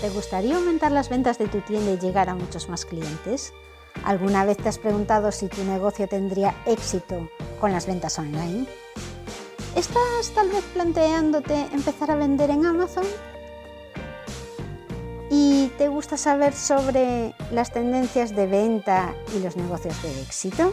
¿te gustaría aumentar las ventas de tu tienda y llegar a muchos más clientes? ¿Alguna vez te has preguntado si tu negocio tendría éxito con las ventas online? ¿Estás tal vez planteándote empezar a vender en Amazon? ¿Y te gusta saber sobre las tendencias de venta y los negocios de éxito?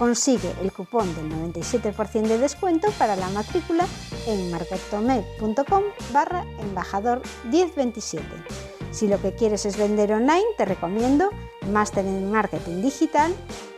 Consigue el cupón del 97% de descuento para la matrícula en marketome.com barra embajador 1027. Si lo que quieres es vender online, te recomiendo Máster en Marketing Digital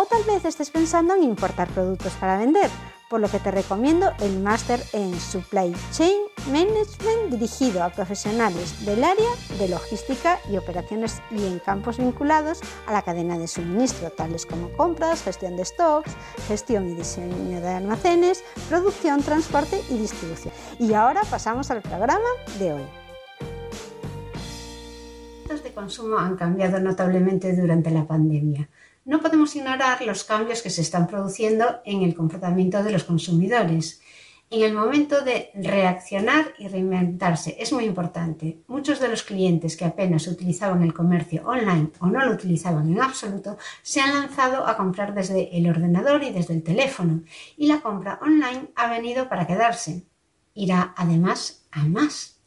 O tal vez estés pensando en importar productos para vender por lo que te recomiendo el máster en Supply Chain Management dirigido a profesionales del área de logística y operaciones y en campos vinculados a la cadena de suministro, tales como compras, gestión de stocks, gestión y diseño de almacenes, producción, transporte y distribución. Y ahora pasamos al programa de hoy. De consumo han cambiado notablemente durante la pandemia no podemos ignorar los cambios que se están produciendo en el comportamiento de los consumidores. En el momento de reaccionar y reinventarse es muy importante. Muchos de los clientes que apenas utilizaban el comercio online o no lo utilizaban en absoluto se han lanzado a comprar desde el ordenador y desde el teléfono y la compra online ha venido para quedarse. Irá además a más.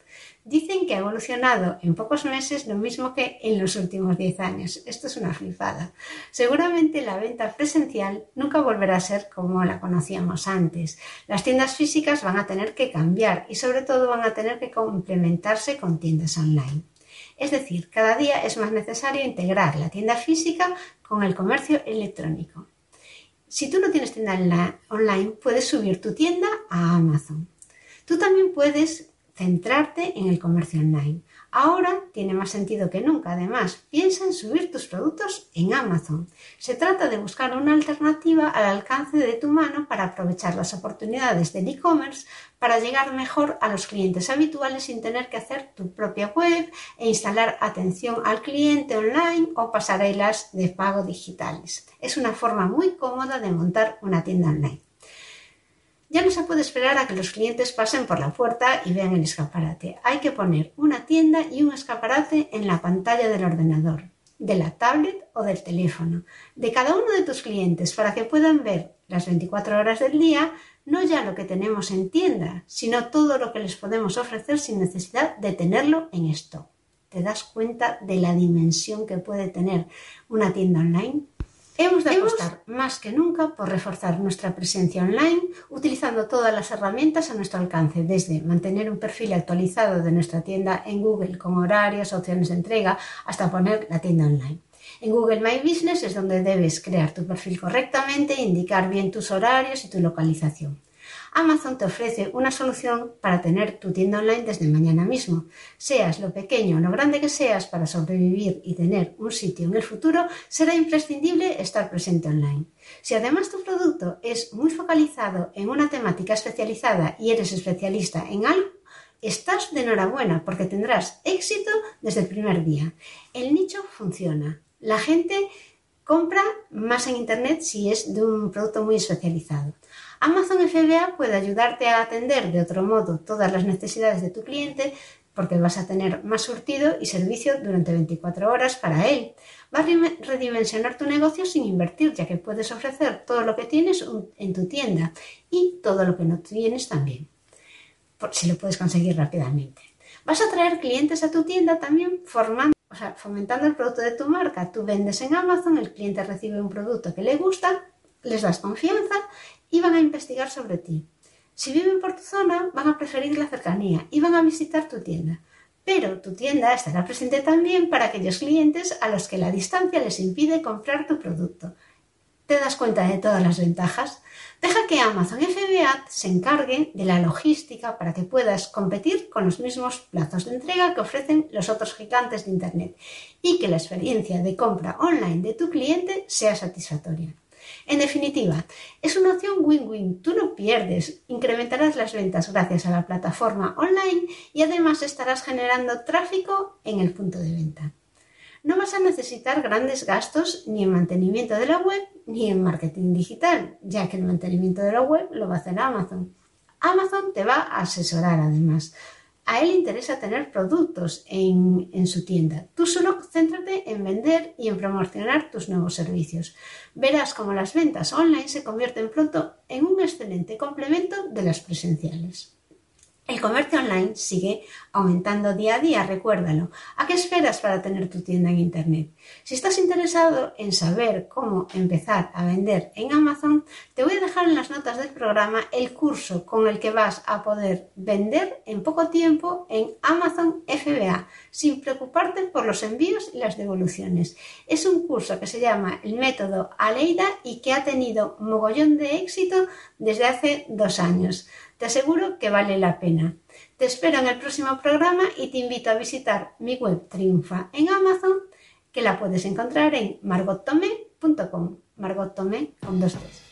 Dicen que ha evolucionado en pocos meses lo mismo que en los últimos 10 años. Esto es una flipada. Seguramente la venta presencial nunca volverá a ser como la conocíamos antes. Las tiendas físicas van a tener que cambiar y sobre todo van a tener que complementarse con tiendas online. Es decir, cada día es más necesario integrar la tienda física con el comercio electrónico. Si tú no tienes tienda online, puedes subir tu tienda a Amazon. Tú también puedes centrarte en el comercio online. Ahora tiene más sentido que nunca. Además, piensa en subir tus productos en Amazon. Se trata de buscar una alternativa al alcance de tu mano para aprovechar las oportunidades del e-commerce para llegar mejor a los clientes habituales sin tener que hacer tu propia web e instalar atención al cliente online o pasarelas de pago digitales. Es una forma muy cómoda de montar una tienda online. Ya no se puede esperar a que los clientes pasen por la puerta y vean el escaparate. Hay que poner una tienda y un escaparate en la pantalla del ordenador, de la tablet o del teléfono, de cada uno de tus clientes para que puedan ver las 24 horas del día no ya lo que tenemos en tienda, sino todo lo que les podemos ofrecer sin necesidad de tenerlo en stock. ¿Te das cuenta de la dimensión que puede tener una tienda online? Hemos de apostar más que nunca por reforzar nuestra presencia online utilizando todas las herramientas a nuestro alcance, desde mantener un perfil actualizado de nuestra tienda en Google con horarios, opciones de entrega, hasta poner la tienda online. En Google My Business es donde debes crear tu perfil correctamente, indicar bien tus horarios y tu localización. Amazon te ofrece una solución para tener tu tienda online desde mañana mismo. Seas lo pequeño o lo grande que seas para sobrevivir y tener un sitio en el futuro, será imprescindible estar presente online. Si además tu producto es muy focalizado en una temática especializada y eres especialista en algo, estás de enhorabuena porque tendrás éxito desde el primer día. El nicho funciona. La gente Compra más en Internet si es de un producto muy especializado. Amazon FBA puede ayudarte a atender de otro modo todas las necesidades de tu cliente porque vas a tener más surtido y servicio durante 24 horas para él. Va a redimensionar tu negocio sin invertir, ya que puedes ofrecer todo lo que tienes en tu tienda y todo lo que no tienes también, si lo puedes conseguir rápidamente. Vas a traer clientes a tu tienda también formando, o sea, fomentando el producto de tu marca. Tú vendes en Amazon, el cliente recibe un producto que le gusta, les das confianza y van a investigar sobre ti. Si viven por tu zona, van a preferir la cercanía y van a visitar tu tienda. Pero tu tienda estará presente también para aquellos clientes a los que la distancia les impide comprar tu producto. ¿Te das cuenta de todas las ventajas? Deja que Amazon FBA se encargue de la logística para que puedas competir con los mismos plazos de entrega que ofrecen los otros gigantes de Internet y que la experiencia de compra online de tu cliente sea satisfactoria. En definitiva, es una opción win-win. Tú no pierdes, incrementarás las ventas gracias a la plataforma online y además estarás generando tráfico en el punto de venta. No vas a necesitar grandes gastos ni en mantenimiento de la web ni en marketing digital, ya que el mantenimiento de la web lo va a hacer Amazon. Amazon te va a asesorar además. A él le interesa tener productos en, su tienda. Tú solo céntrate en vender y en promocionar tus nuevos servicios. Verás cómo las ventas online se convierten pronto en un excelente complemento de las presenciales. El comercio online sigue aumentando día a día, recuérdalo. ¿A qué esperas para tener tu tienda en Internet? Si estás interesado en saber cómo empezar a vender en Amazon, te voy a dejar en las notas del programa el curso con el que vas a poder vender en poco tiempo en Amazon FBA, sin preocuparte por los envíos y las devoluciones. Es un curso que se llama el método Aleida y que ha tenido mogollón de éxito desde hace dos años. Te aseguro que vale la pena. Te espero en el próximo programa y te invito a visitar mi web Triunfa en Amazon, que la puedes encontrar en margottomé.com. Margot con dos T's.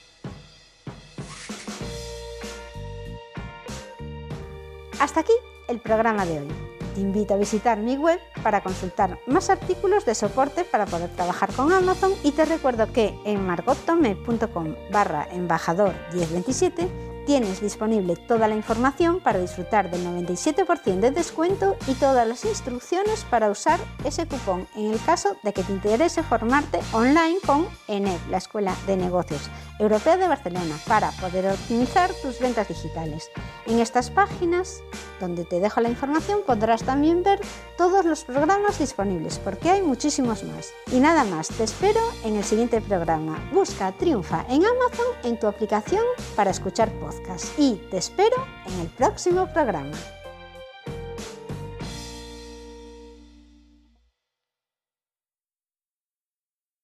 Hasta aquí el programa de hoy. Te invito a visitar mi web para consultar más artículos de soporte para poder trabajar con Amazon y te recuerdo que en margottomé.com barra embajador 1027 Tienes disponible toda la información para disfrutar del 97% de descuento y todas las instrucciones para usar ese cupón en el caso de que te interese formarte online con ENED, la Escuela de Negocios Europea de Barcelona, para poder optimizar tus ventas digitales. En estas páginas, donde te dejo la información, podrás también ver todos los programas disponibles, porque hay muchísimos más. Y nada más, te espero en el siguiente programa. Busca Triunfa en Amazon en tu aplicación para escuchar y te espero en el próximo programa.